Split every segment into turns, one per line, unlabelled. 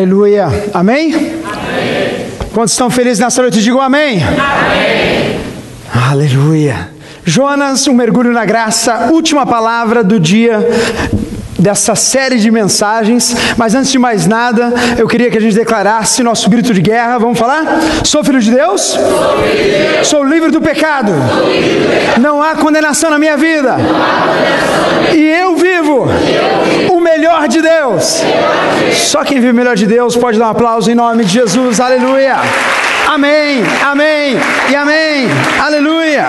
Aleluia. Amém? Amém. Quantos estão felizes nessa noite? Digam amém. Amém. Aleluia. Jonas, um mergulho na graça, última palavra do dia dessa série de mensagens, mas antes de mais nada, eu queria que a gente declarasse nosso grito de guerra. Vamos falar? Sou filho de Deus? Sou, filho de Deus. Sou livre do pecado. Livre do pecado. Não há condenação na minha vida. E eu vivo, o melhor de Deus. Só quem vive o melhor de Deus pode dar um aplauso em nome de Jesus. Aleluia. Amém. Amém. E amém. Aleluia.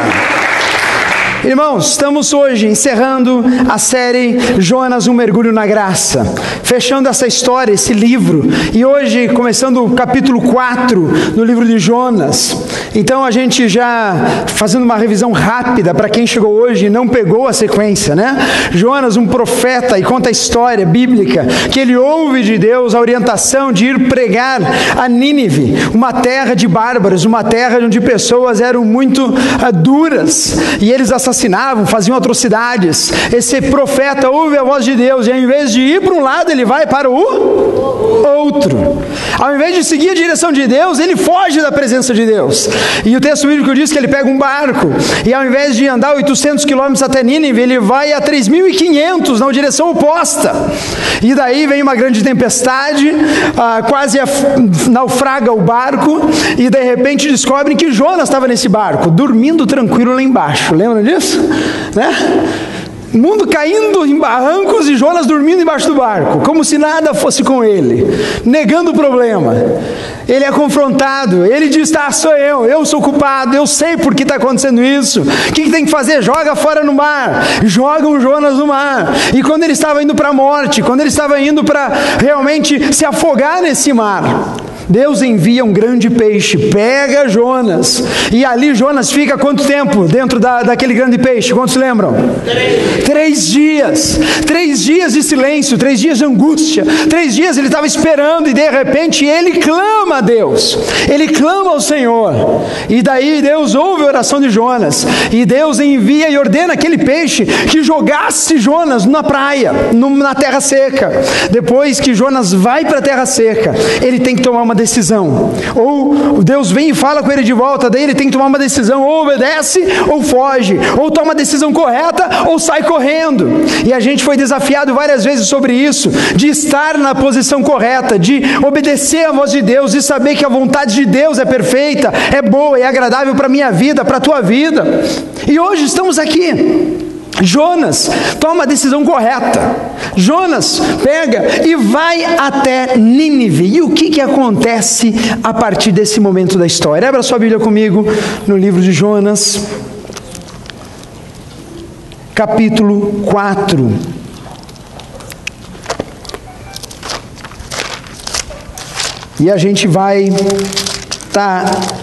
Irmãos, estamos hoje encerrando a série Jonas, um mergulho na graça, fechando essa história, esse livro, e hoje começando o capítulo 4 no livro de Jonas. Então a gente já fazendo uma revisão rápida para quem chegou hoje e não pegou a sequência, né? Jonas, um profeta, e conta a história bíblica que ele ouve de Deus a orientação de ir pregar a Nínive, uma terra de bárbaros, uma terra onde pessoas eram muito uh, duras e eles assassinaram assassinavam, faziam atrocidades. Esse profeta ouve a voz de Deus e ao invés de ir para um lado, ele vai para o outro. Ao invés de seguir a direção de Deus, ele foge da presença de Deus. E o texto bíblico diz que ele pega um barco e ao invés de andar 800 quilômetros até Nínive, ele vai a 3.500 na direção oposta. E daí vem uma grande tempestade, ah, quase naufraga o barco e de repente descobrem que Jonas estava nesse barco, dormindo tranquilo lá embaixo. Lembra disso? Isso? Né? mundo caindo em barrancos e Jonas dormindo embaixo do barco, como se nada fosse com ele, negando o problema. Ele é confrontado, ele diz: Ah, sou eu, eu sou culpado, eu sei por que está acontecendo isso. O que, que, tem que fazer? Joga fora no mar, jogam Jonas no mar. E quando ele estava indo para a morte, quando ele estava indo para realmente se afogar nesse mar, Deus envia um grande peixe, pega Jonas, e ali Jonas fica quanto tempo dentro da, daquele grande peixe? Quantos lembram? Três. três dias, três dias de silêncio, três dias de angústia, três dias ele estava esperando e de repente ele clama a Deus, ele clama ao Senhor, e daí Deus ouve a oração de Jonas, e Deus envia e ordena aquele peixe que jogasse Jonas na praia, na terra seca. Depois que Jonas vai para a terra seca, ele tem que tomar uma decisão. Ou Deus vem e fala com ele de volta, daí ele tem que tomar uma decisão, ou obedece ou foge, ou toma a decisão correta ou sai correndo. E a gente foi desafiado várias vezes sobre isso, de estar na posição correta, de obedecer a voz de Deus, de saber que a vontade de Deus é perfeita, é boa e é agradável para minha vida, para a tua vida. E hoje estamos aqui. Jonas toma a decisão correta. Jonas pega e vai até Nínive. E o que, que acontece a partir desse momento da história? Abra sua Bíblia comigo no livro de Jonas, capítulo 4. E a gente vai estar tá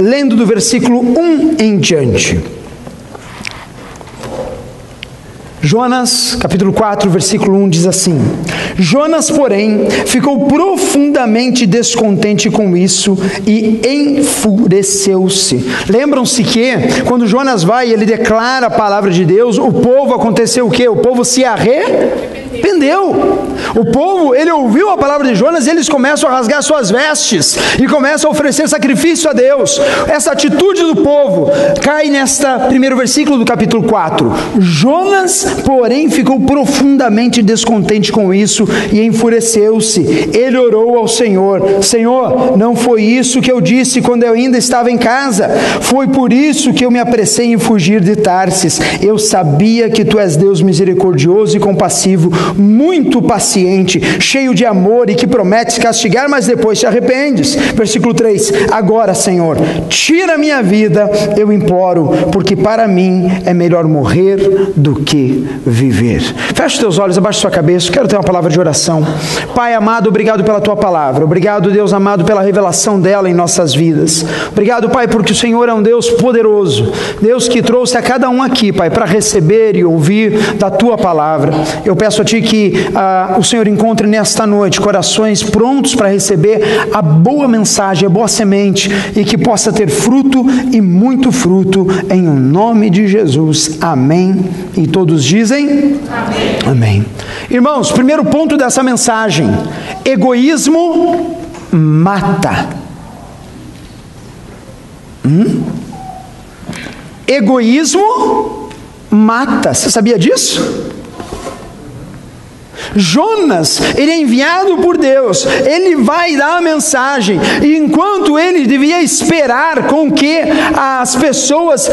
lendo do versículo 1 em diante. Jonas, capítulo 4, versículo 1 diz assim: Jonas, porém, ficou profundamente descontente com isso e enfureceu-se. Lembram-se que, quando Jonas vai ele declara a palavra de Deus, o povo aconteceu o que? O povo se arrependeu. O povo, ele ouviu a palavra de Jonas e eles começam a rasgar suas vestes e começam a oferecer sacrifício a Deus. Essa atitude do povo cai nesta primeiro versículo do capítulo 4. Jonas, porém, ficou profundamente descontente com isso e enfureceu-se. Ele orou ao Senhor: Senhor, não foi isso que eu disse quando eu ainda estava em casa. Foi por isso que eu me apressei em fugir de Tarsis. Eu sabia que tu és Deus misericordioso e compassivo, muito paciente paciente, cheio de amor e que prometes castigar, mas depois te arrependes. Versículo 3: Agora, Senhor, tira minha vida, eu imploro, porque para mim é melhor morrer do que viver. Feche teus olhos, abaixe sua cabeça, quero ter uma palavra de oração. Pai amado, obrigado pela tua palavra, obrigado, Deus amado, pela revelação dela em nossas vidas. Obrigado, Pai, porque o Senhor é um Deus poderoso, Deus que trouxe a cada um aqui, Pai, para receber e ouvir da tua palavra. Eu peço a ti que uh, o Senhor encontre nesta noite corações prontos para receber a boa mensagem, a boa semente e que possa ter fruto e muito fruto em o nome de Jesus. Amém. E todos dizem? Amém. Amém. Irmãos, primeiro ponto dessa mensagem: egoísmo mata. Hum? Egoísmo mata. Você sabia disso? Jonas, ele é enviado por Deus, ele vai dar a mensagem, e enquanto ele devia esperar com que as pessoas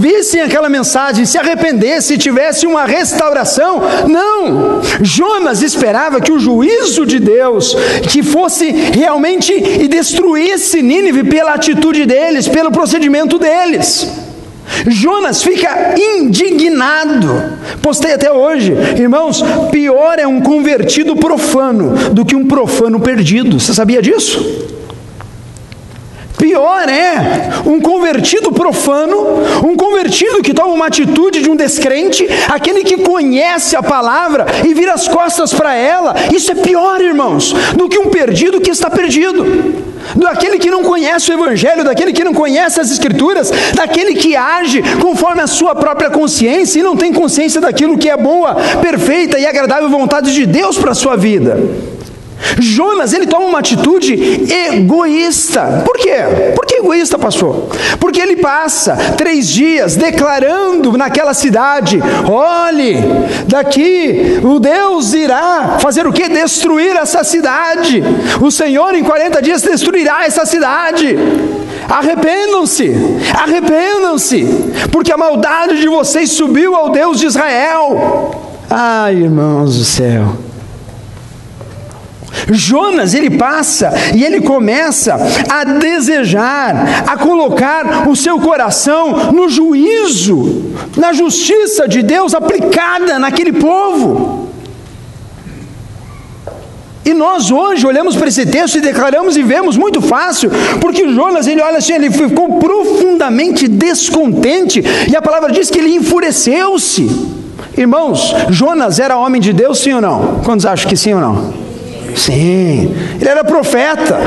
vissem aquela mensagem, se arrependessem, tivesse uma restauração, não, Jonas esperava que o juízo de Deus, que fosse realmente e destruísse Nínive pela atitude deles, pelo procedimento deles. Jonas fica indignado. Postei até hoje, irmãos, pior é um convertido profano do que um profano perdido. Você sabia disso? Pior é um convertido profano, um convertido que toma uma atitude de um descrente, aquele que conhece a palavra e vira as costas para ela. Isso é pior, irmãos, do que um perdido que está perdido daquele que não conhece o Evangelho, daquele que não conhece as Escrituras, daquele que age conforme a sua própria consciência e não tem consciência daquilo que é boa, perfeita e agradável vontade de Deus para a sua vida. Jonas, ele toma uma atitude egoísta. Por quê? Por que egoísta, pastor? Porque ele passa três dias declarando naquela cidade: olhe, daqui o Deus irá fazer o que? Destruir essa cidade. O Senhor em 40 dias destruirá essa cidade. Arrependam-se, arrependam-se, porque a maldade de vocês subiu ao Deus de Israel. Ai, irmãos do céu. Jonas, ele passa e ele começa a desejar, a colocar o seu coração no juízo, na justiça de Deus aplicada naquele povo. E nós hoje olhamos para esse texto e declaramos e vemos muito fácil, porque Jonas, ele olha assim, ele ficou profundamente descontente, e a palavra diz que ele enfureceu-se. Irmãos, Jonas era homem de Deus, sim ou não? Quantos acham que sim ou não? Sim, ele era profeta.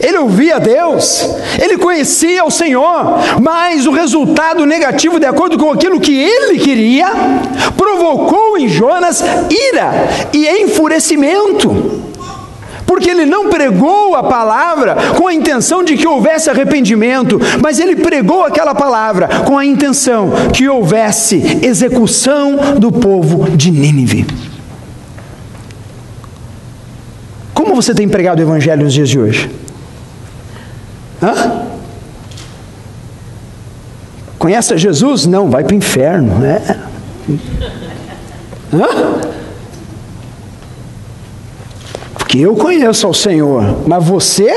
Ele ouvia Deus, ele conhecia o Senhor, mas o resultado negativo, de acordo com aquilo que ele queria, provocou em Jonas ira e enfurecimento porque ele não pregou a palavra com a intenção de que houvesse arrependimento, mas ele pregou aquela palavra com a intenção que houvesse execução do povo de Nínive. Como você tem pregado o Evangelho nos dias de hoje? Hã? Conhece a Jesus? Não, vai para o inferno. Né? Hã? Porque eu conheço ao Senhor, mas você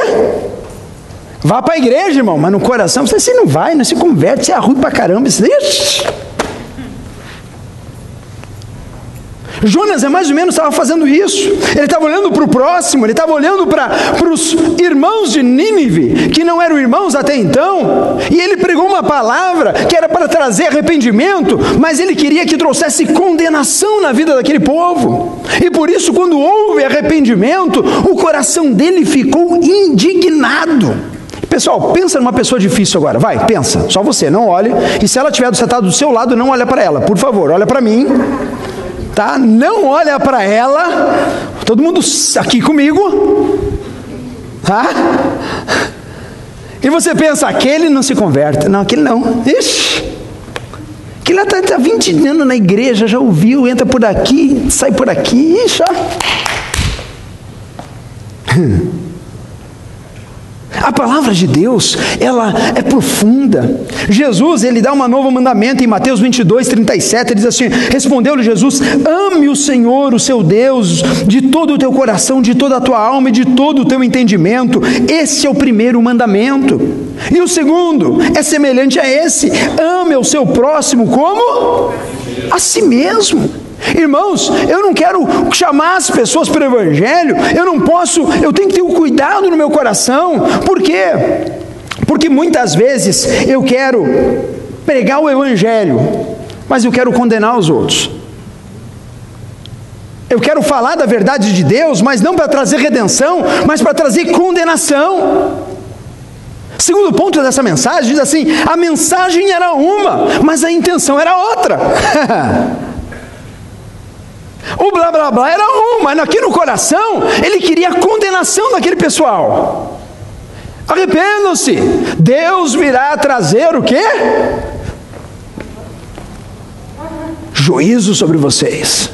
vá para a igreja, irmão, mas no coração você não vai, não se converte, você é ruim para caramba. Isso, Jonas é mais ou menos estava fazendo isso. Ele estava olhando para o próximo, ele estava olhando para os irmãos de Nínive, que não eram irmãos até então, e ele pregou uma palavra que era para trazer arrependimento, mas ele queria que trouxesse condenação na vida daquele povo. E por isso, quando houve arrependimento, o coração dele ficou indignado. Pessoal, pensa numa pessoa difícil agora. Vai, pensa. Só você, não olhe. E se ela estiver sentado do seu lado, não olha para ela. Por favor, olha para mim tá? Não olha para ela, todo mundo aqui comigo, tá? E você pensa, aquele não se converte. Não, aquele não. Ixi. Aquele lá está tá 20 anos na igreja, já ouviu, entra por aqui, sai por aqui, ixi, ó. A palavra de Deus, ela é profunda. Jesus, ele dá um novo mandamento em Mateus 22, 37, ele diz assim: Respondeu-lhe Jesus: Ame o Senhor, o seu Deus, de todo o teu coração, de toda a tua alma e de todo o teu entendimento. Esse é o primeiro mandamento. E o segundo é semelhante a esse: ame o seu próximo como a si mesmo. Irmãos, eu não quero chamar as pessoas para o Evangelho, eu não posso, eu tenho que ter um cuidado no meu coração, por quê? Porque muitas vezes eu quero pregar o Evangelho, mas eu quero condenar os outros. Eu quero falar da verdade de Deus, mas não para trazer redenção, mas para trazer condenação. Segundo ponto dessa mensagem diz assim: a mensagem era uma, mas a intenção era outra. o blá blá blá era um, mas aqui no coração ele queria a condenação daquele pessoal. Arrependam-se, Deus virá trazer o quê? Juízo sobre vocês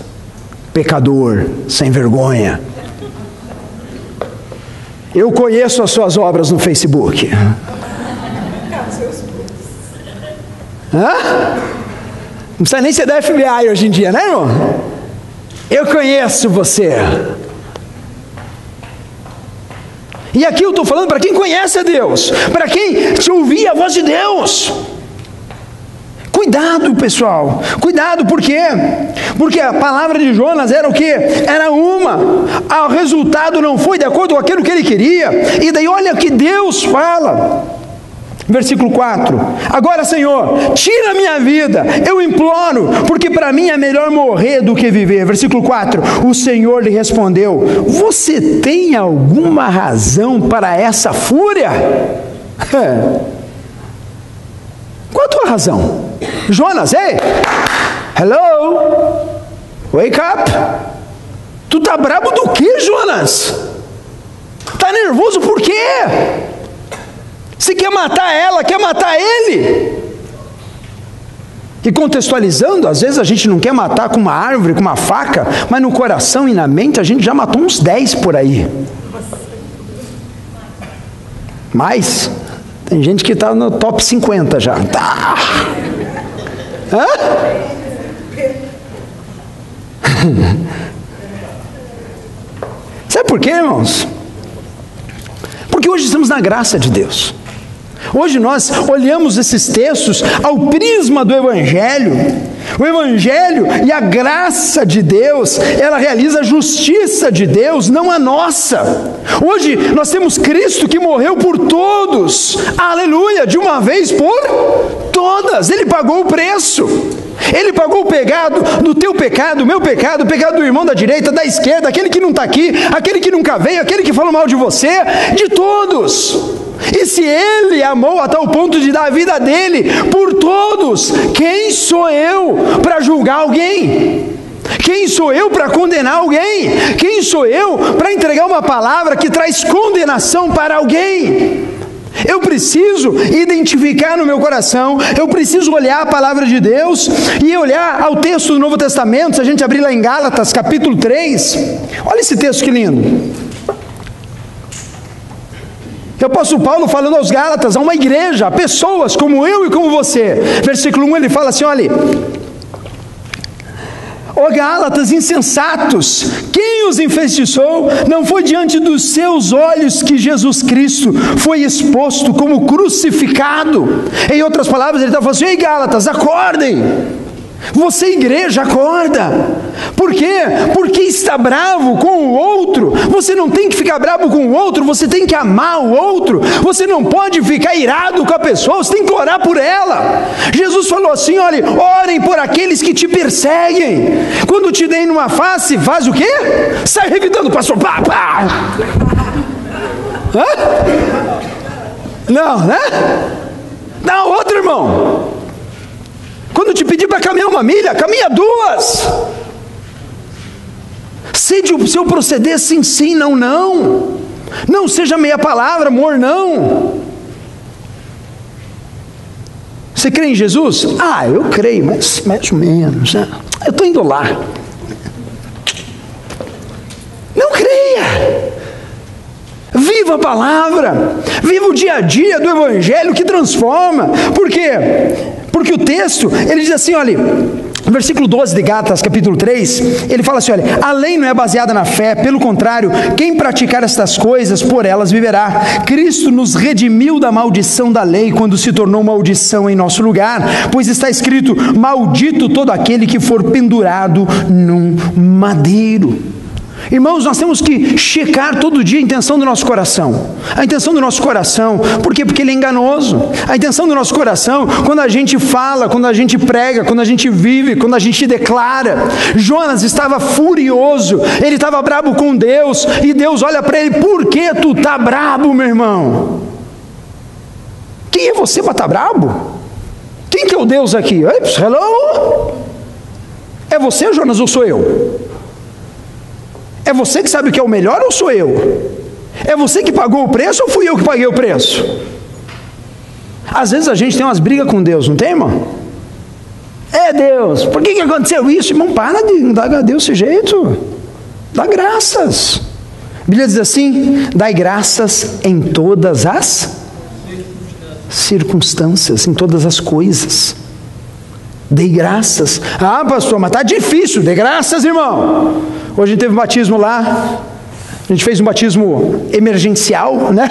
pecador, sem vergonha. Eu conheço as suas obras no Facebook. Hã? Não precisa nem ser da FBI hoje em dia, né, irmão? Eu conheço você. E aqui eu estou falando para quem conhece a Deus, para quem te ouvia a voz de Deus. Cuidado, pessoal. Cuidado, por quê? Porque a palavra de Jonas era o quê? Era uma. O resultado não foi de acordo com aquilo que ele queria. E daí olha que Deus fala. Versículo 4: Agora, Senhor, tira minha vida, eu imploro, porque para mim é melhor morrer do que viver. Versículo 4: O Senhor lhe respondeu: Você tem alguma razão para essa fúria? Qual a tua razão? Jonas, ei! Hello! Wake up! Tu tá brabo do que, Jonas? Tá nervoso por quê? Se quer matar ela, quer matar ele. E contextualizando, às vezes a gente não quer matar com uma árvore, com uma faca, mas no coração e na mente a gente já matou uns 10 por aí. Mais? Tem gente que está no top 50 já. Tá. Hã? Sabe por quê, irmãos? Porque hoje estamos na graça de Deus. Hoje nós olhamos esses textos ao prisma do Evangelho. O Evangelho e a graça de Deus, ela realiza a justiça de Deus, não a nossa. Hoje nós temos Cristo que morreu por todos, aleluia, de uma vez por todas, Ele pagou o preço. Ele pagou o pecado do teu pecado, o meu pecado, o pecado do irmão da direita, da esquerda, aquele que não está aqui, aquele que nunca veio, aquele que falou mal de você, de todos. E se ele amou a tal ponto de dar a vida dele por todos, quem sou eu para julgar alguém? Quem sou eu para condenar alguém? Quem sou eu para entregar uma palavra que traz condenação para alguém? Eu preciso identificar no meu coração, eu preciso olhar a palavra de Deus e olhar ao texto do Novo Testamento, se a gente abrir lá em Gálatas, capítulo 3. Olha esse texto que lindo. O apóstolo Paulo falando aos Gálatas, a uma igreja, a pessoas como eu e como você. Versículo 1 ele fala assim: olha. Ó oh, Gálatas insensatos, quem os enfeitiçou? Não foi diante dos seus olhos que Jesus Cristo foi exposto como crucificado. Em outras palavras, ele está falando assim: Ei Gálatas, acordem! Você, igreja, acorda. Por quê? Porque está bravo com o outro. Você não tem que ficar bravo com o outro, você tem que amar o outro. Você não pode ficar irado com a pessoa, você tem que orar por ela. Jesus falou assim: olha, orem por aqueles que te perseguem. Quando te deem numa face, faz o quê? Sai revidando, pastor. Pá, pá. Hã? Não, né? Dá outro, irmão. Quando te pedir para caminhar uma milha, caminha duas. Sede o seu proceder sim, sim, não, não. Não seja meia palavra, amor, não. Você crê em Jesus? Ah, eu creio, mas mais ou menos. Né? Eu estou indo lá. Não creia. Viva a palavra, viva o dia a dia do Evangelho que transforma. Por quê? Porque o texto, ele diz assim, olha, no versículo 12 de Gálatas, capítulo 3, ele fala assim: olha, a lei não é baseada na fé, pelo contrário, quem praticar estas coisas, por elas viverá. Cristo nos redimiu da maldição da lei quando se tornou maldição em nosso lugar, pois está escrito: Maldito todo aquele que for pendurado num madeiro. Irmãos, nós temos que checar todo dia a intenção do nosso coração. A intenção do nosso coração, por quê? Porque ele é enganoso. A intenção do nosso coração, quando a gente fala, quando a gente prega, quando a gente vive, quando a gente declara. Jonas estava furioso, ele estava brabo com Deus, e Deus olha para ele: por que tu tá brabo, meu irmão? Quem é você para estar tá brabo? Quem que é o Deus aqui? Hello? É você, Jonas, ou sou eu? É você que sabe o que é o melhor ou sou eu? É você que pagou o preço ou fui eu que paguei o preço? Às vezes a gente tem umas brigas com Deus, não tem, irmão? É Deus, por que, que aconteceu isso? Irmão, para de dar a Deus esse jeito. Dá graças. A Bíblia diz assim: dai graças em todas as circunstâncias, em todas as coisas. Dei graças. Ah, pastor, mas está difícil. Dê graças, irmão. Hoje a gente teve um batismo lá. A gente fez um batismo emergencial, né?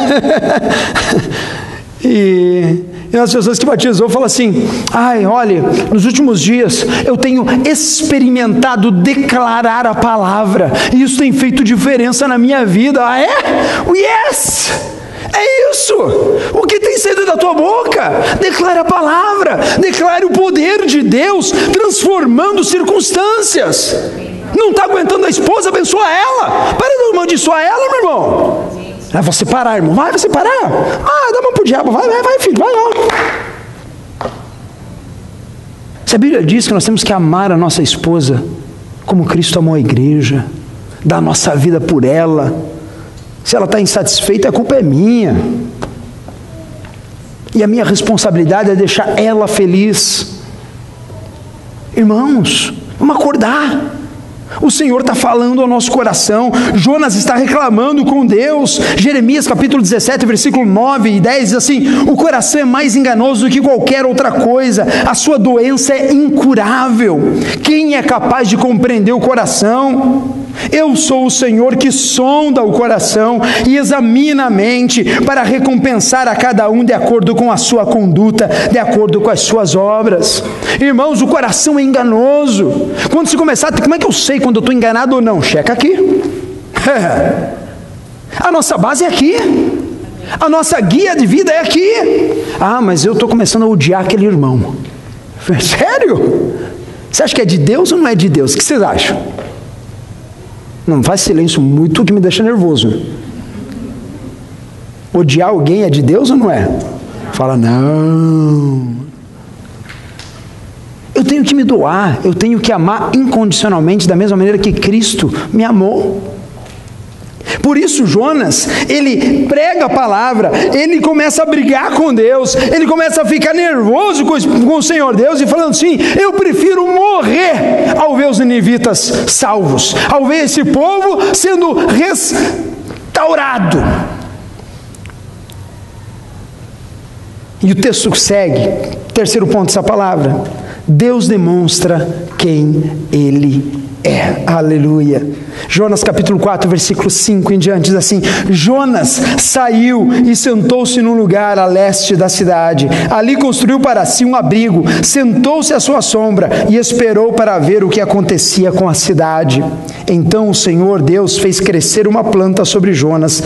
e, e as pessoas que batizou falam assim: ai, olha, nos últimos dias eu tenho experimentado declarar a palavra, e isso tem feito diferença na minha vida. Ah, é? Yes! É isso. O que tem saído da tua boca? Declare a palavra, declare o poder de Deus transformando circunstâncias. Não está aguentando a esposa, abençoa ela. Para de amaldiçoar ela, meu irmão. É você parar, irmão. Vai, você parar. Ah, dá mão pro diabo. Vai, vai, filho. Vai lá. Se a Bíblia diz que nós temos que amar a nossa esposa como Cristo amou a igreja, dar a nossa vida por ela, se ela está insatisfeita, a culpa é minha. E a minha responsabilidade é deixar ela feliz. Irmãos, vamos acordar. O Senhor está falando ao nosso coração, Jonas está reclamando com Deus. Jeremias capítulo 17, versículo 9 e 10 diz assim: O coração é mais enganoso do que qualquer outra coisa, a sua doença é incurável. Quem é capaz de compreender o coração? Eu sou o Senhor que sonda o coração e examina a mente para recompensar a cada um de acordo com a sua conduta, de acordo com as suas obras. Irmãos, o coração é enganoso. Quando se começar, como é que eu sei quando eu estou enganado ou não? Checa aqui. a nossa base é aqui. A nossa guia de vida é aqui. Ah, mas eu estou começando a odiar aquele irmão. Sério? Você acha que é de Deus ou não é de Deus? O que vocês acham? Não faz silêncio muito que me deixa nervoso. Odiar alguém é de Deus ou não é? Fala, não. Eu tenho que me doar, eu tenho que amar incondicionalmente, da mesma maneira que Cristo me amou. Por isso, Jonas, ele prega a palavra, ele começa a brigar com Deus, ele começa a ficar nervoso com, o Senhor Deus e falando assim: Eu prefiro morrer ao ver os ninivitas salvos, ao ver esse povo sendo restaurado. E o texto segue, terceiro ponto dessa palavra: Deus demonstra quem Ele é. Aleluia. Jonas capítulo 4, versículo 5 em diante diz assim: Jonas saiu e sentou-se num lugar a leste da cidade. Ali construiu para si um abrigo, sentou-se à sua sombra e esperou para ver o que acontecia com a cidade. Então o Senhor Deus fez crescer uma planta sobre Jonas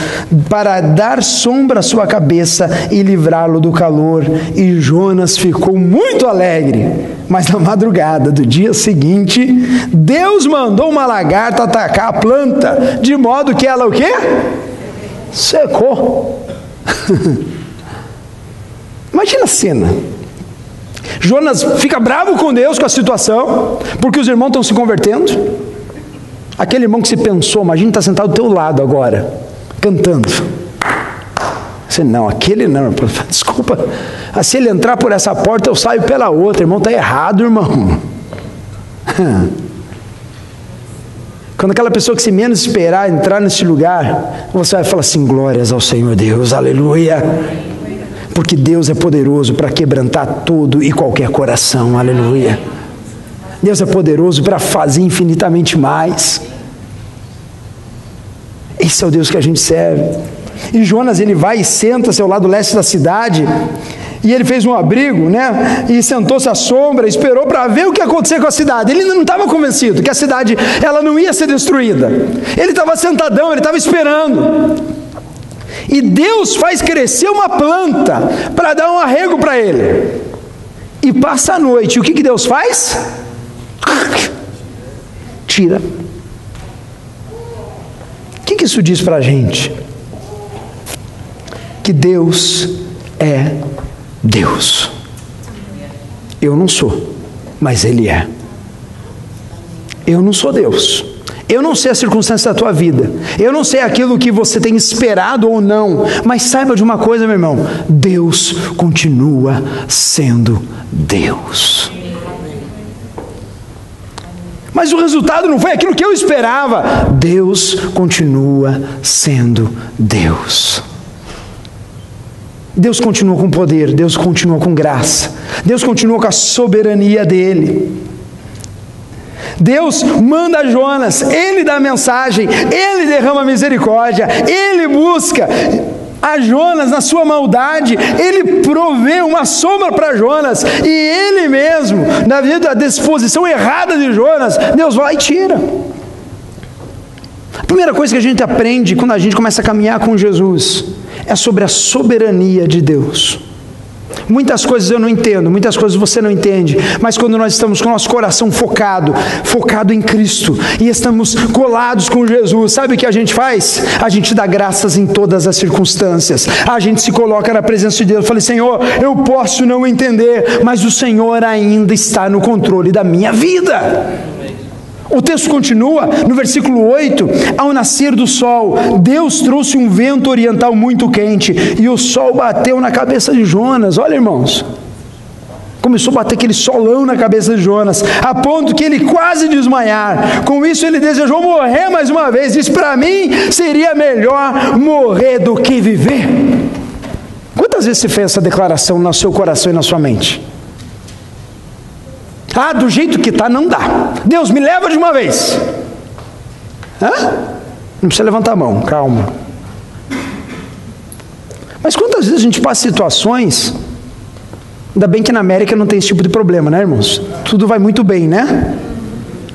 para dar sombra à sua cabeça e livrá-lo do calor. E Jonas ficou muito alegre. Mas na madrugada do dia seguinte, Deus mandou uma lagarta atacar a planta, de modo que ela o quê? Secou. Imagina a cena. Jonas fica bravo com Deus com a situação, porque os irmãos estão se convertendo. Aquele irmão que se pensou, imagina estar sentado do teu lado agora, cantando. Você não, aquele não, desculpa. Ah, se ele entrar por essa porta, eu saio pela outra, irmão, está errado, irmão. Quando aquela pessoa que se menos esperar entrar nesse lugar, você vai falar assim: glórias ao Senhor Deus, aleluia. Porque Deus é poderoso para quebrantar todo e qualquer coração, aleluia. Deus é poderoso para fazer infinitamente mais. Esse é o Deus que a gente serve. E Jonas ele vai e senta-se ao lado leste da cidade. E ele fez um abrigo, né? E sentou-se à sombra, esperou para ver o que ia acontecer com a cidade. Ele ainda não estava convencido que a cidade ela não ia ser destruída. Ele estava sentadão, ele estava esperando. E Deus faz crescer uma planta para dar um arrego para ele. E passa a noite. E o que, que Deus faz? Tira. O que, que isso diz para a gente? Que Deus é Deus. Eu não sou, mas Ele é. Eu não sou Deus. Eu não sei a circunstância da tua vida. Eu não sei aquilo que você tem esperado ou não. Mas saiba de uma coisa, meu irmão: Deus continua sendo Deus. Mas o resultado não foi aquilo que eu esperava. Deus continua sendo Deus. Deus continua com poder, Deus continua com graça, Deus continua com a soberania dele. Deus manda Jonas, ele dá a mensagem, ele derrama misericórdia, ele busca a Jonas na sua maldade, ele provê uma sombra para Jonas, e ele mesmo, na vida da disposição errada de Jonas, Deus vai e tira. A primeira coisa que a gente aprende quando a gente começa a caminhar com Jesus é sobre a soberania de Deus. Muitas coisas eu não entendo, muitas coisas você não entende, mas quando nós estamos com o nosso coração focado, focado em Cristo, e estamos colados com Jesus, sabe o que a gente faz? A gente dá graças em todas as circunstâncias, a gente se coloca na presença de Deus, fala: Senhor, eu posso não entender, mas o Senhor ainda está no controle da minha vida. O texto continua no versículo 8: Ao nascer do sol, Deus trouxe um vento oriental muito quente e o sol bateu na cabeça de Jonas. Olha, irmãos, começou a bater aquele solão na cabeça de Jonas, a ponto que ele quase desmaiar. Com isso, ele desejou morrer mais uma vez. Diz: Para mim seria melhor morrer do que viver. Quantas vezes você fez essa declaração no seu coração e na sua mente? Ah, do jeito que está, não dá. Deus, me leva de uma vez. Hã? Não precisa levantar a mão, calma. Mas quantas vezes a gente passa situações. Ainda bem que na América não tem esse tipo de problema, né, irmãos? Tudo vai muito bem, né?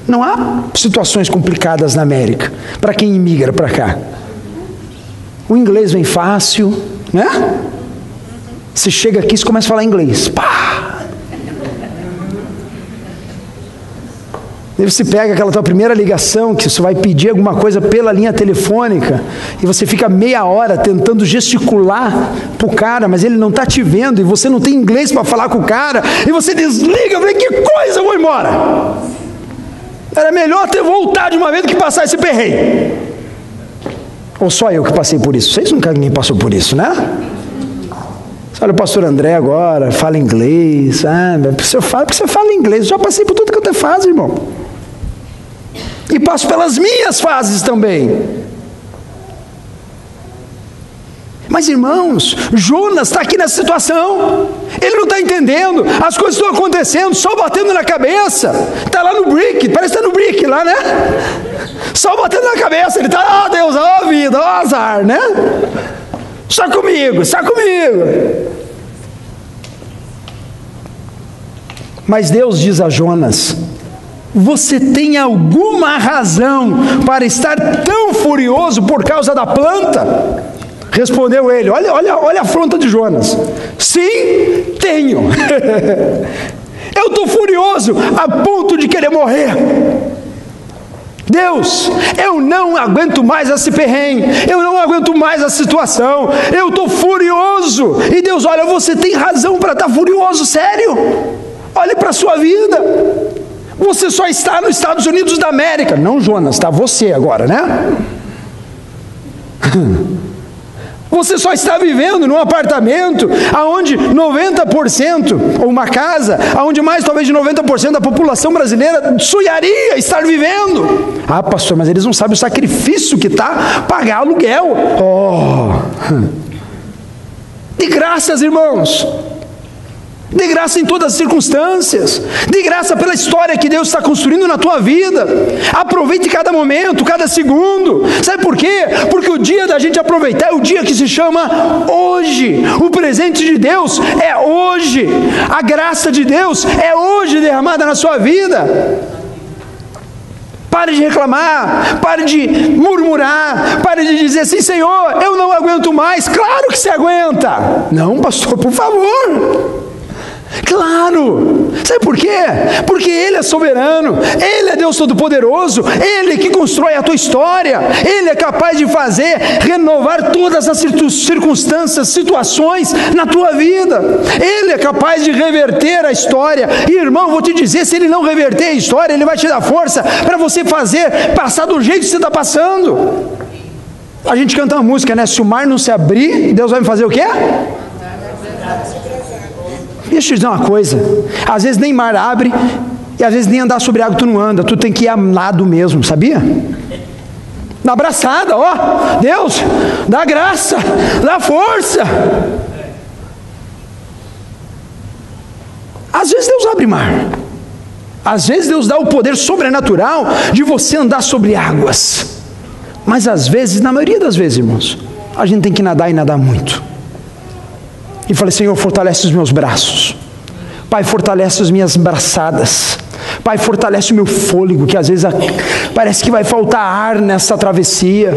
Não há situações complicadas na América para quem imigra para cá. O inglês vem fácil, né? Você chega aqui e começa a falar inglês. Pá! Você pega aquela tua primeira ligação, que você vai pedir alguma coisa pela linha telefônica, e você fica meia hora tentando gesticular para o cara, mas ele não está te vendo, e você não tem inglês para falar com o cara, e você desliga, eu falei, que coisa, eu vou embora. Era melhor ter voltado de uma vez do que passar esse perrengue. Ou só eu que passei por isso? Vocês nunca ninguém passou por isso, né? Olha o pastor André agora, fala inglês. Ah, você fala porque você fala inglês. Eu já passei por tudo que eu te faz, irmão e passo pelas minhas fases também. Mas irmãos, Jonas está aqui nessa situação, ele não está entendendo, as coisas estão acontecendo, só batendo na cabeça, está lá no brick, parece que está no brick lá, né? Só batendo na cabeça, ele está, ó oh, Deus, ó oh, vida, ó oh, azar, né? Está comigo, está comigo. Mas Deus diz a Jonas: você tem alguma razão para estar tão furioso por causa da planta? Respondeu ele: Olha, olha, olha a afronta de Jonas. Sim, tenho. Eu estou furioso a ponto de querer morrer. Deus, eu não aguento mais esse perrengue, eu não aguento mais a situação, eu estou furioso. E Deus, olha, você tem razão para estar tá furioso, sério. Olhe para a sua vida. Você só está nos Estados Unidos da América. Não, Jonas, está você agora, né? Você só está vivendo num apartamento aonde 90%, ou uma casa, aonde mais talvez de 90% da população brasileira sonharia estar vivendo. Ah, pastor, mas eles não sabem o sacrifício que está pagar aluguel. Oh! De graças, irmãos. Dê graça em todas as circunstâncias. Dê graça pela história que Deus está construindo na tua vida. Aproveite cada momento, cada segundo. Sabe por quê? Porque o dia da gente aproveitar é o dia que se chama hoje. O presente de Deus é hoje. A graça de Deus é hoje derramada na sua vida. Pare de reclamar, pare de murmurar, pare de dizer assim: Senhor, eu não aguento mais. Claro que você aguenta. Não, pastor, por favor. Claro! Sabe por quê? Porque Ele é soberano, Ele é Deus Todo-Poderoso, Ele que constrói a tua história, Ele é capaz de fazer renovar todas as circunstâncias, situações na tua vida, Ele é capaz de reverter a história. E irmão, vou te dizer: se Ele não reverter a história, Ele vai te dar força para você fazer, passar do jeito que você está passando. A gente canta uma música, né? Se o mar não se abrir, Deus vai me fazer o quê? Deixa eu te dizer uma coisa: às vezes nem mar abre, e às vezes nem andar sobre água tu não anda, tu tem que ir a lado mesmo, sabia? Na abraçada, ó, Deus, dá graça, dá força. Às vezes Deus abre mar, às vezes Deus dá o poder sobrenatural de você andar sobre águas, mas às vezes, na maioria das vezes, irmãos, a gente tem que nadar e nadar muito e falei: Senhor, fortalece os meus braços. Pai, fortalece as minhas braçadas. Pai, fortalece o meu fôlego, que às vezes parece que vai faltar ar nessa travessia,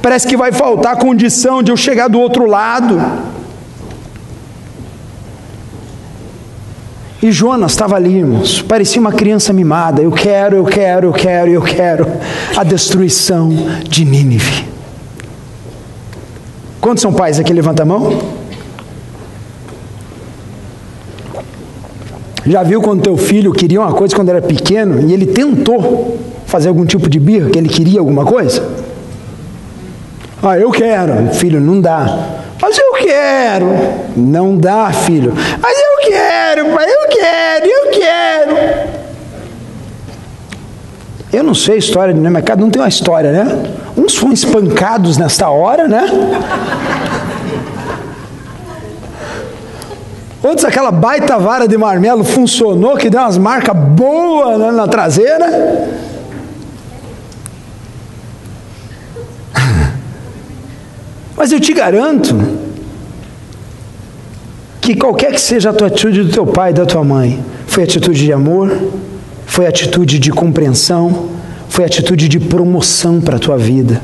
parece que vai faltar condição de eu chegar do outro lado. E Jonas estava ali, irmãos, parecia uma criança mimada. Eu quero, eu quero, eu quero, eu quero a destruição de Nínive. Quantos são pais aqui? Levanta a mão. Já viu quando teu filho queria uma coisa quando era pequeno e ele tentou fazer algum tipo de birra, que ele queria alguma coisa? Ah, eu quero. Filho, não dá. Mas eu quero. Não dá, filho. Mas eu quero, pai, eu quero, eu quero. Eu não sei a história? Mas cada um tem uma história, né? Uns foram espancados nesta hora, né? Outros, aquela baita vara de marmelo funcionou, que deu umas marcas boas né, na traseira. Mas eu te garanto que qualquer que seja a tua atitude do teu pai e da tua mãe, foi atitude de amor, foi atitude de compreensão, foi atitude de promoção para a tua vida.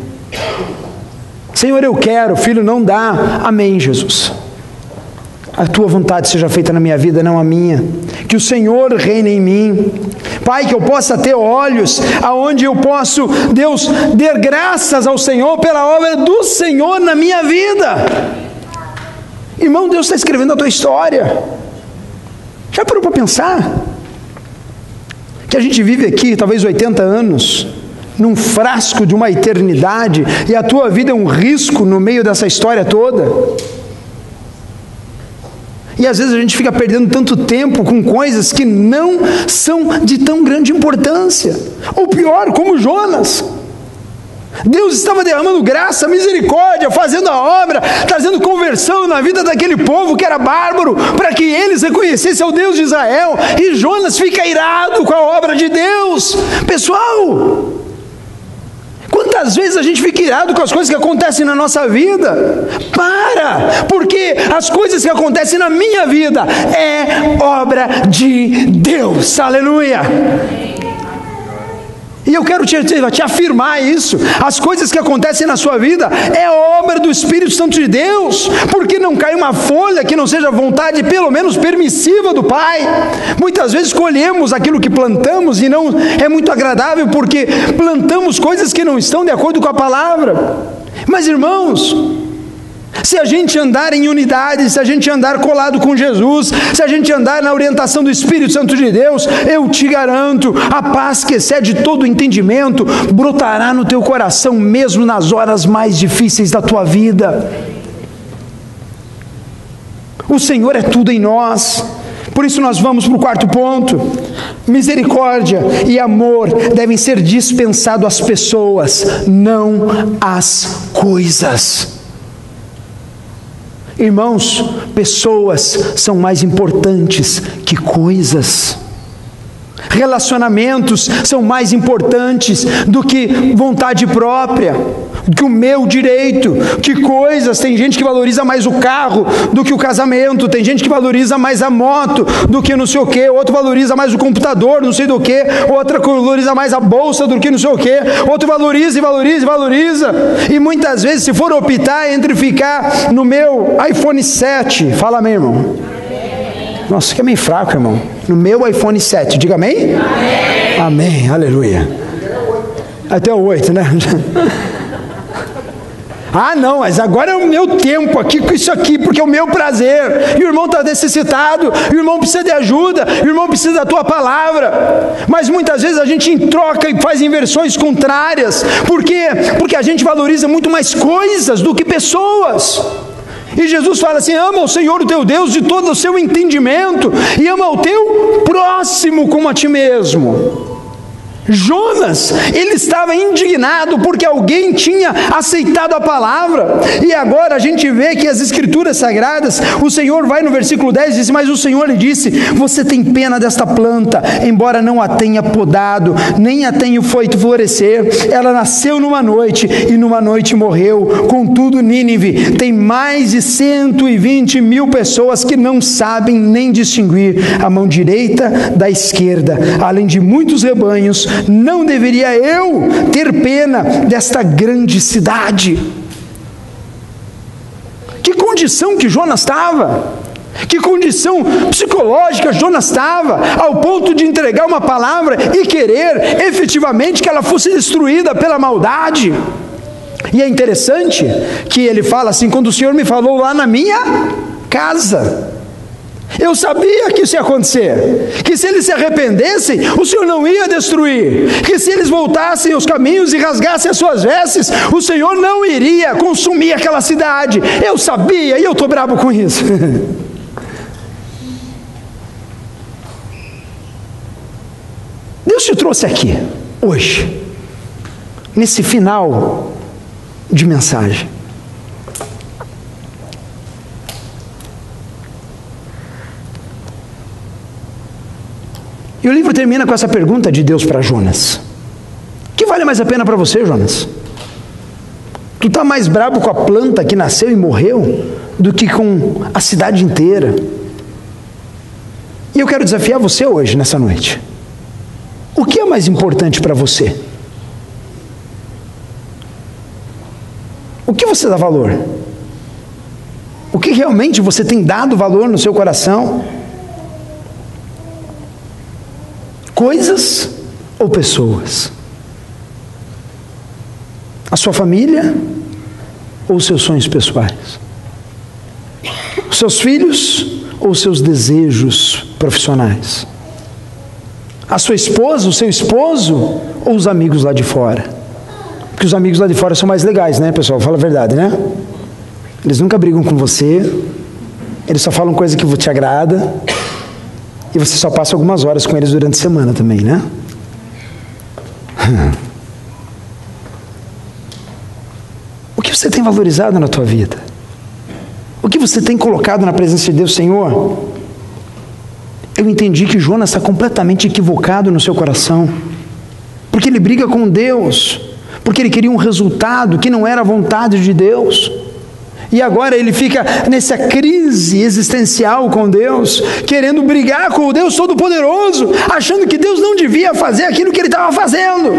Senhor, eu quero, filho, não dá. Amém, Jesus a tua vontade seja feita na minha vida, não a minha. Que o Senhor reine em mim. Pai, que eu possa ter olhos aonde eu posso, Deus, dar graças ao Senhor pela obra do Senhor na minha vida. Irmão, Deus está escrevendo a tua história. Já parou para pensar? Que a gente vive aqui, talvez 80 anos, num frasco de uma eternidade, e a tua vida é um risco no meio dessa história toda. E às vezes a gente fica perdendo tanto tempo com coisas que não são de tão grande importância. Ou pior, como Jonas. Deus estava derramando graça, misericórdia, fazendo a obra, trazendo conversão na vida daquele povo que era bárbaro, para que eles reconhecessem o Deus de Israel. E Jonas fica irado com a obra de Deus. Pessoal, Quantas vezes a gente fica irado com as coisas que acontecem na nossa vida? Para! Porque as coisas que acontecem na minha vida é obra de Deus. Aleluia! E eu quero te, te, afirmar isso. As coisas que acontecem na sua vida é obra do Espírito Santo de Deus, porque não cai uma folha que não seja vontade, pelo menos permissiva do Pai. Muitas vezes colhemos aquilo que plantamos e não é muito agradável, porque plantamos coisas que não estão de acordo com a palavra. Mas irmãos, se a gente andar em unidade, se a gente andar colado com Jesus, se a gente andar na orientação do Espírito Santo de Deus, eu te garanto, a paz que excede todo entendimento brotará no teu coração, mesmo nas horas mais difíceis da tua vida. O Senhor é tudo em nós. Por isso nós vamos para o quarto ponto. Misericórdia e amor devem ser dispensados às pessoas, não às coisas. Irmãos, pessoas são mais importantes que coisas. Relacionamentos são mais importantes do que vontade própria, do que o meu direito, que coisas. Tem gente que valoriza mais o carro do que o casamento, tem gente que valoriza mais a moto do que não sei o que, outro valoriza mais o computador, não sei do que, outra valoriza mais a bolsa do que não sei o que, outro valoriza e valoriza e valoriza. E muitas vezes, se for optar entre ficar no meu iPhone 7, fala mesmo, irmão nossa, que é meio fraco, irmão. No meu iPhone 7, diga amém? Amém, amém. aleluia. Até o 8, né? Ah, não, mas agora é o meu tempo aqui com isso aqui, porque é o meu prazer. E o irmão está necessitado, e o irmão precisa de ajuda, e o irmão precisa da tua palavra. Mas muitas vezes a gente troca e faz inversões contrárias. Por quê? Porque a gente valoriza muito mais coisas do que pessoas. E Jesus fala assim: ama o Senhor, o teu Deus, de todo o seu entendimento, e ama o teu próximo como a ti mesmo. Jonas, ele estava indignado porque alguém tinha aceitado a palavra, e agora a gente vê que as escrituras sagradas, o Senhor vai no versículo 10 e diz: Mas o Senhor lhe disse: Você tem pena desta planta, embora não a tenha podado, nem a tenha feito florescer, ela nasceu numa noite e numa noite morreu. Contudo, Nínive tem mais de 120 mil pessoas que não sabem nem distinguir a mão direita da esquerda, além de muitos rebanhos não deveria eu ter pena desta grande cidade? Que condição que Jonas estava? Que condição psicológica Jonas estava, ao ponto de entregar uma palavra e querer efetivamente que ela fosse destruída pela maldade. E é interessante que ele fala assim: quando o Senhor me falou lá na minha casa. Eu sabia que isso ia acontecer, que se eles se arrependessem, o Senhor não ia destruir, que se eles voltassem os caminhos e rasgassem as suas vestes, o Senhor não iria consumir aquela cidade. Eu sabia e eu estou bravo com isso. Deus te trouxe aqui, hoje, nesse final de mensagem E o livro termina com essa pergunta de Deus para Jonas: que vale mais a pena para você, Jonas? Tu está mais bravo com a planta que nasceu e morreu do que com a cidade inteira. E eu quero desafiar você hoje, nessa noite. O que é mais importante para você? O que você dá valor? O que realmente você tem dado valor no seu coração? Coisas ou pessoas? A sua família ou seus sonhos pessoais? Os seus filhos ou seus desejos profissionais? A sua esposa, o seu esposo ou os amigos lá de fora? Porque os amigos lá de fora são mais legais, né, pessoal? Fala a verdade, né? Eles nunca brigam com você, eles só falam coisa que te agrada, e você só passa algumas horas com eles durante a semana também, né? O que você tem valorizado na tua vida? O que você tem colocado na presença de Deus, Senhor? Eu entendi que Jonas está completamente equivocado no seu coração, porque ele briga com Deus, porque ele queria um resultado que não era a vontade de Deus. E agora ele fica nessa crise existencial com Deus, querendo brigar com o Deus Todo-Poderoso, achando que Deus não devia fazer aquilo que ele estava fazendo.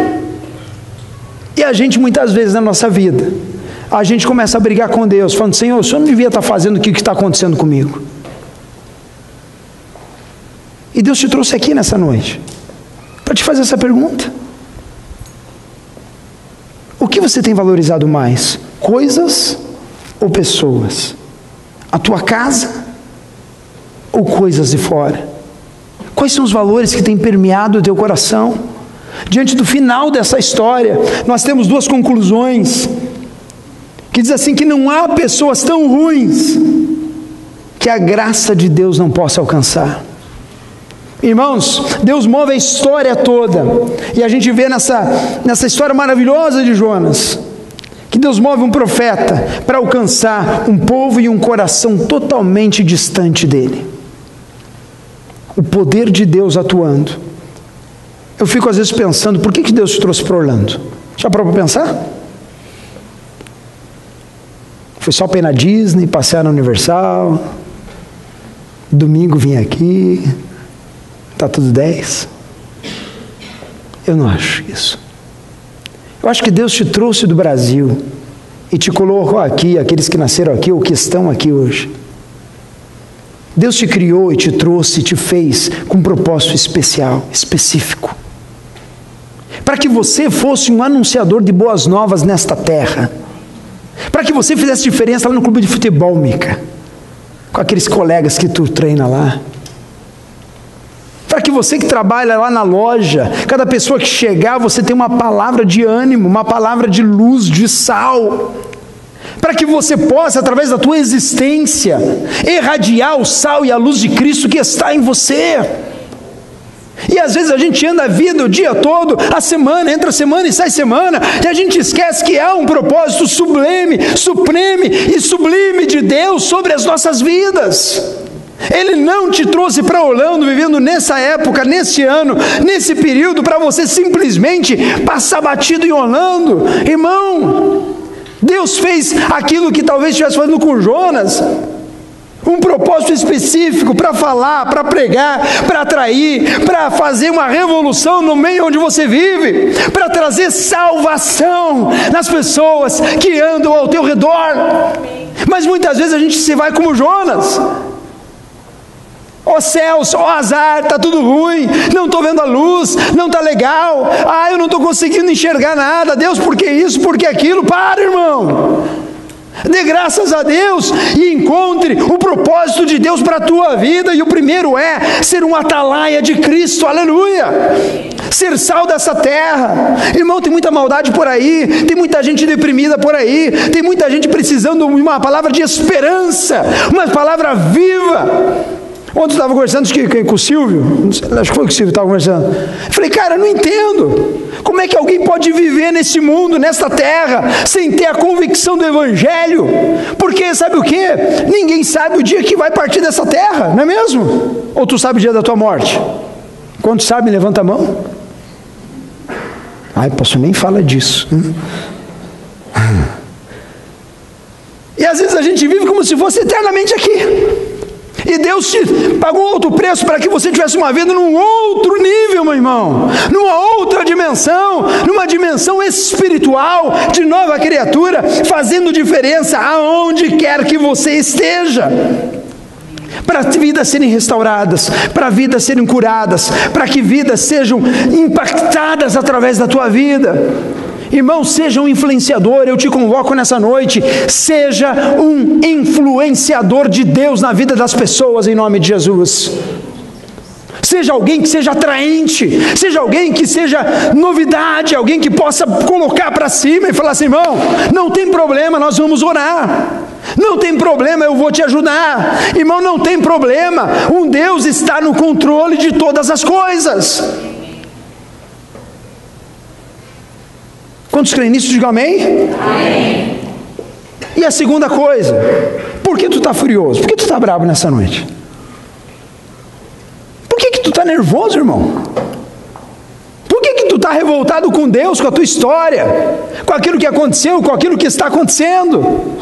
E a gente, muitas vezes na nossa vida, a gente começa a brigar com Deus, falando: Senhor, o Senhor não devia estar fazendo o que está acontecendo comigo. E Deus te trouxe aqui nessa noite para te fazer essa pergunta: O que você tem valorizado mais? Coisas ou pessoas? A tua casa ou coisas de fora? Quais são os valores que têm permeado o teu coração? Diante do final dessa história, nós temos duas conclusões. Que diz assim: que não há pessoas tão ruins que a graça de Deus não possa alcançar. Irmãos, Deus move a história toda, e a gente vê nessa, nessa história maravilhosa de Jonas, Deus move um profeta para alcançar um povo e um coração totalmente distante dele. O poder de Deus atuando. Eu fico às vezes pensando, por que, que Deus te trouxe para Orlando? Já parou para pensar? Foi só ir na Disney, passear na Universal. Domingo vim aqui. Tá tudo 10. Eu não acho isso. Eu acho que Deus te trouxe do Brasil e te colocou aqui, aqueles que nasceram aqui ou que estão aqui hoje. Deus te criou e te trouxe, te fez com um propósito especial, específico. Para que você fosse um anunciador de boas novas nesta terra. Para que você fizesse diferença lá no clube de futebol, Mica. Com aqueles colegas que tu treina lá. Para que você que trabalha lá na loja, cada pessoa que chegar, você tenha uma palavra de ânimo, uma palavra de luz, de sal. Para que você possa, através da tua existência, irradiar o sal e a luz de Cristo que está em você. E às vezes a gente anda a vida o dia todo, a semana, entra semana e sai semana, e a gente esquece que há um propósito sublime, supreme e sublime de Deus sobre as nossas vidas. Ele não te trouxe para Orlando vivendo nessa época, nesse ano, nesse período, para você simplesmente passar batido em Orlando. Irmão, Deus fez aquilo que talvez estivesse fazendo com Jonas um propósito específico para falar, para pregar, para atrair, para fazer uma revolução no meio onde você vive, para trazer salvação nas pessoas que andam ao teu redor. Mas muitas vezes a gente se vai como Jonas. Ó oh céus, ó oh azar, tá tudo ruim, não estou vendo a luz, não está legal, ah, eu não estou conseguindo enxergar nada, Deus, por que isso, por que aquilo? Para, irmão. Dê graças a Deus e encontre o propósito de Deus para a tua vida, e o primeiro é ser um atalaia de Cristo, aleluia. Ser sal dessa terra, irmão. Tem muita maldade por aí, tem muita gente deprimida por aí, tem muita gente precisando de uma palavra de esperança, uma palavra viva. Ontem eu estava conversando que, com o Silvio, acho que foi com o Silvio estava conversando. Eu falei, cara, eu não entendo. Como é que alguém pode viver nesse mundo, nesta terra, sem ter a convicção do Evangelho? Porque sabe o que? Ninguém sabe o dia que vai partir dessa terra, não é mesmo? Ou tu sabe o dia da tua morte? Quando sabe, levanta a mão. Ai, pastor, nem fala disso. E às vezes a gente vive como se fosse eternamente aqui. E Deus te pagou outro preço para que você tivesse uma vida num outro nível, meu irmão, numa outra dimensão, numa dimensão espiritual de nova criatura, fazendo diferença aonde quer que você esteja. Para vidas serem restauradas, para vidas serem curadas, para que vidas sejam impactadas através da tua vida. Irmão, seja um influenciador, eu te convoco nessa noite. Seja um influenciador de Deus na vida das pessoas, em nome de Jesus. Seja alguém que seja atraente, seja alguém que seja novidade, alguém que possa colocar para cima e falar assim: irmão, não tem problema, nós vamos orar. Não tem problema, eu vou te ajudar. Irmão, não tem problema, um Deus está no controle de todas as coisas. Quantos creem nisso? Diga amém. amém. E a segunda coisa, por que tu está furioso? Por que tu está bravo nessa noite? Por que, que tu está nervoso, irmão? Por que, que tu está revoltado com Deus, com a tua história, com aquilo que aconteceu, com aquilo que está acontecendo?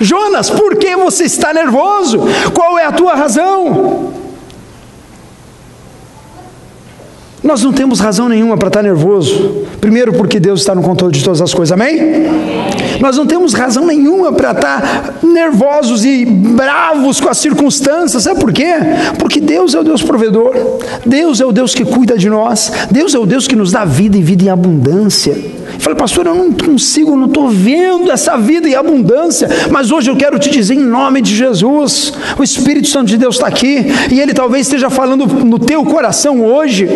Jonas, por que você está nervoso? Qual é a tua razão? Nós não temos razão nenhuma para estar nervoso. Primeiro, porque Deus está no controle de todas as coisas, amém? Nós não temos razão nenhuma para estar nervosos e bravos com as circunstâncias, sabe por quê? Porque Deus é o Deus provedor, Deus é o Deus que cuida de nós, Deus é o Deus que nos dá vida e vida em abundância. Eu falei, pastor, eu não consigo, não estou vendo essa vida em abundância, mas hoje eu quero te dizer em nome de Jesus, o Espírito Santo de Deus está aqui e ele talvez esteja falando no teu coração hoje.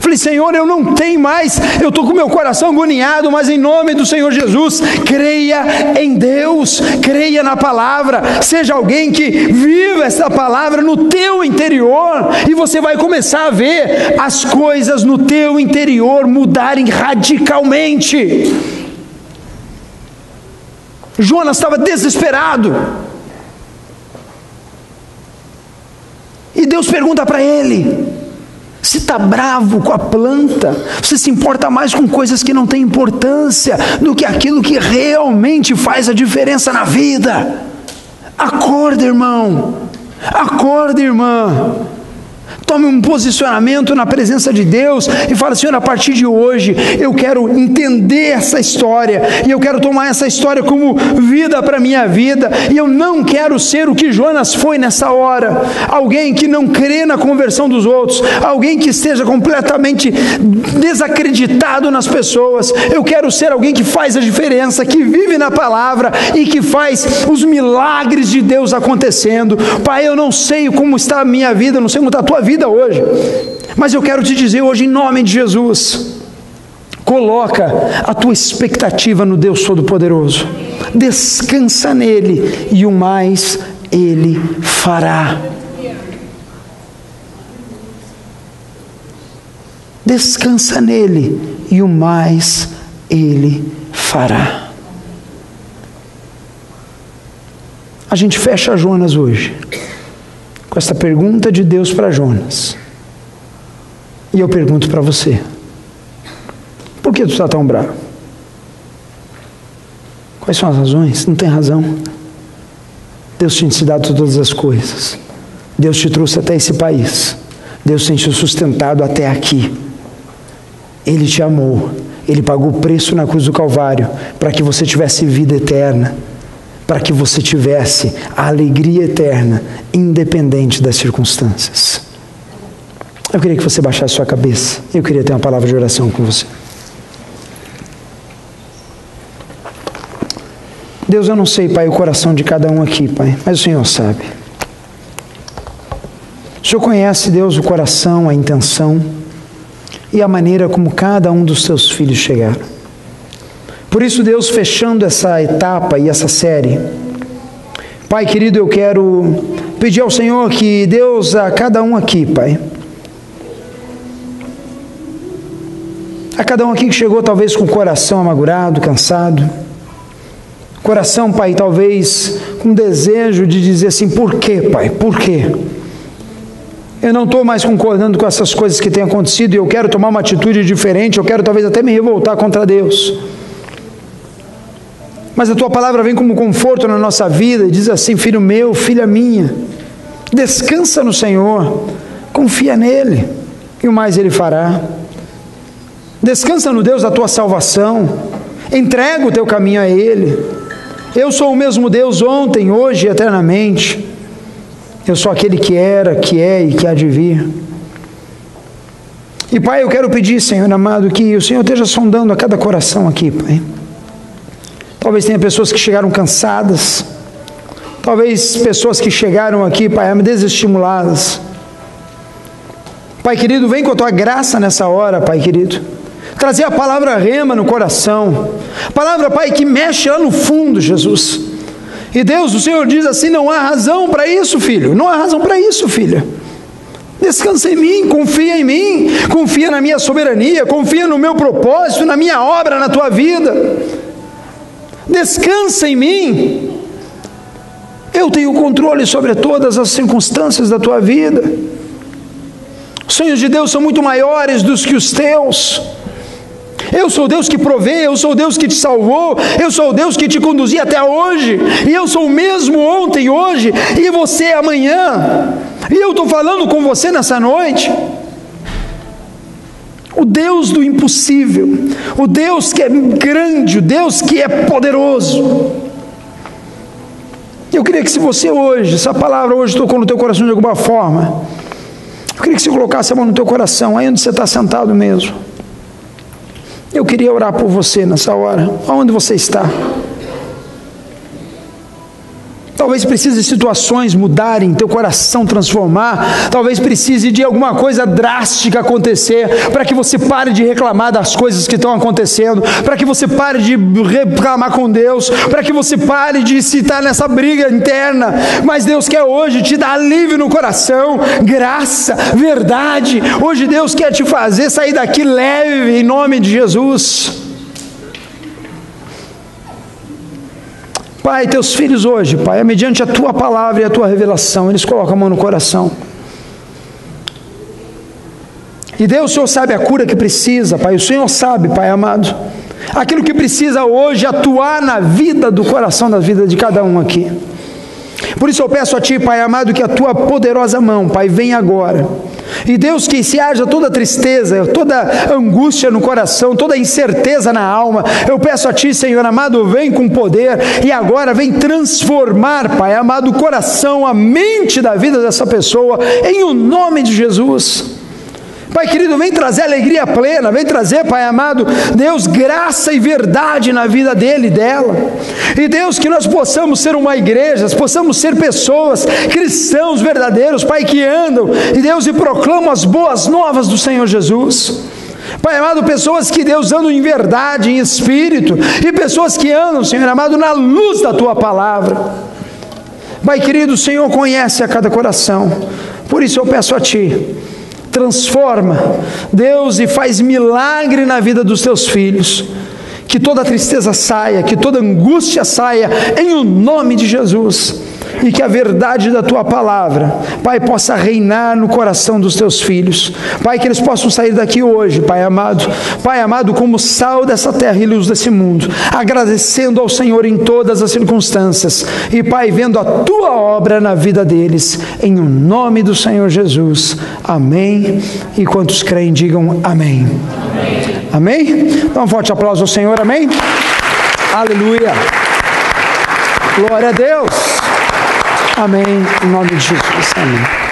Falei, Senhor, eu não tenho mais, eu estou com meu coração agoniado, mas em nome do Senhor Jesus, creia em Deus, creia na palavra, seja alguém que viva essa palavra no teu interior e você vai começar a ver as coisas no teu interior mudarem radicalmente. Jonas estava desesperado. E Deus pergunta para ele: se está bravo com a planta, você se importa mais com coisas que não têm importância do que aquilo que realmente faz a diferença na vida. Acorda, irmão. Acorda, irmã. Tome um posicionamento na presença de Deus e fala: Senhor, a partir de hoje eu quero entender essa história e eu quero tomar essa história como vida para minha vida e eu não quero ser o que Jonas foi nessa hora, alguém que não crê na conversão dos outros, alguém que esteja completamente desacreditado nas pessoas. Eu quero ser alguém que faz a diferença, que vive na palavra e que faz os milagres de Deus acontecendo. Pai, eu não sei como está a minha vida, não sei como está a tua vida vida hoje. Mas eu quero te dizer hoje, em nome de Jesus, coloca a tua expectativa no Deus Todo-Poderoso, descansa nele e o mais ele fará. Descansa nele e o mais ele fará. A gente fecha Jonas hoje com essa pergunta de Deus para Jonas. E eu pergunto para você: por que tu está tão bravo? Quais são as razões? Não tem razão. Deus te dado todas as coisas. Deus te trouxe até esse país. Deus tem te sustentado até aqui. Ele te amou. Ele pagou o preço na cruz do Calvário para que você tivesse vida eterna para que você tivesse a alegria eterna, independente das circunstâncias. Eu queria que você baixasse sua cabeça. Eu queria ter uma palavra de oração com você. Deus, eu não sei, Pai, o coração de cada um aqui, Pai, mas o Senhor sabe. O Senhor conhece, Deus, o coração, a intenção e a maneira como cada um dos seus filhos chegaram. Por isso, Deus, fechando essa etapa e essa série, Pai querido, eu quero pedir ao Senhor que Deus, a cada um aqui, Pai, a cada um aqui que chegou talvez com o coração amargurado, cansado, coração, Pai, talvez com desejo de dizer assim: por quê, Pai? Por quê? Eu não estou mais concordando com essas coisas que têm acontecido e eu quero tomar uma atitude diferente, eu quero talvez até me revoltar contra Deus. Mas a tua palavra vem como conforto na nossa vida e diz assim: Filho meu, filha minha, descansa no Senhor, confia nele e o mais ele fará. Descansa no Deus da tua salvação, entrega o teu caminho a Ele. Eu sou o mesmo Deus ontem, hoje e eternamente. Eu sou aquele que era, que é e que há de vir. E Pai, eu quero pedir, Senhor amado, que o Senhor esteja sondando a cada coração aqui, Pai. Talvez tenha pessoas que chegaram cansadas. Talvez pessoas que chegaram aqui, Pai, desestimuladas. Pai querido, vem com a tua graça nessa hora, Pai querido. Trazer a palavra rema no coração. Palavra, Pai, que mexe lá no fundo, Jesus. E Deus, o Senhor diz assim: não há razão para isso, filho. Não há razão para isso, filha. Descansa em mim, confia em mim, confia na minha soberania, confia no meu propósito, na minha obra, na tua vida descansa em mim. Eu tenho controle sobre todas as circunstâncias da tua vida. Os sonhos de Deus são muito maiores dos que os teus. Eu sou Deus que provê, eu sou Deus que te salvou, eu sou Deus que te conduzia até hoje, e eu sou o mesmo ontem, hoje, e você amanhã. E eu estou falando com você nessa noite o Deus do impossível, o Deus que é grande, o Deus que é poderoso. Eu queria que se você hoje, essa palavra hoje tocou no teu coração de alguma forma, eu queria que você colocasse a mão no teu coração, aí onde você está sentado mesmo. Eu queria orar por você nessa hora, aonde você está. Talvez precise de situações mudarem, teu coração transformar. Talvez precise de alguma coisa drástica acontecer para que você pare de reclamar das coisas que estão acontecendo, para que você pare de reclamar com Deus, para que você pare de citar nessa briga interna. Mas Deus quer hoje te dar alívio no coração, graça, verdade. Hoje Deus quer te fazer sair daqui leve em nome de Jesus. Pai, teus filhos hoje, Pai, é mediante a tua palavra e a tua revelação, eles colocam a mão no coração. E Deus, o Senhor sabe a cura que precisa, Pai. O Senhor sabe, Pai amado, aquilo que precisa hoje atuar na vida do coração, da vida de cada um aqui. Por isso eu peço a Ti, Pai amado, que a Tua poderosa mão, Pai, venha agora. E Deus, que se haja toda tristeza, toda angústia no coração, toda incerteza na alma, eu peço a Ti, Senhor amado, vem com poder e agora vem transformar, Pai amado, o coração, a mente da vida dessa pessoa, em o nome de Jesus. Pai querido, vem trazer alegria plena, vem trazer, Pai amado, Deus, graça e verdade na vida dele e dela. E Deus, que nós possamos ser uma igreja, possamos ser pessoas, cristãos verdadeiros, Pai, que andam, e Deus, e proclamam as boas novas do Senhor Jesus. Pai amado, pessoas que Deus andam em verdade, em espírito, e pessoas que andam, Senhor amado, na luz da tua palavra. Pai querido, o Senhor conhece a cada coração, por isso eu peço a Ti transforma, Deus, e faz milagre na vida dos teus filhos. Que toda tristeza saia, que toda angústia saia, em o nome de Jesus e que a verdade da tua palavra, Pai, possa reinar no coração dos teus filhos. Pai, que eles possam sair daqui hoje, Pai amado, Pai amado, como sal dessa terra e luz desse mundo, agradecendo ao Senhor em todas as circunstâncias e, Pai, vendo a tua obra na vida deles, em nome do Senhor Jesus. Amém. E quantos creem, digam amém. Amém? amém? Então, um forte aplauso ao Senhor, amém? Aleluia. Glória a Deus. Amém. Em nome de Jesus. Amém.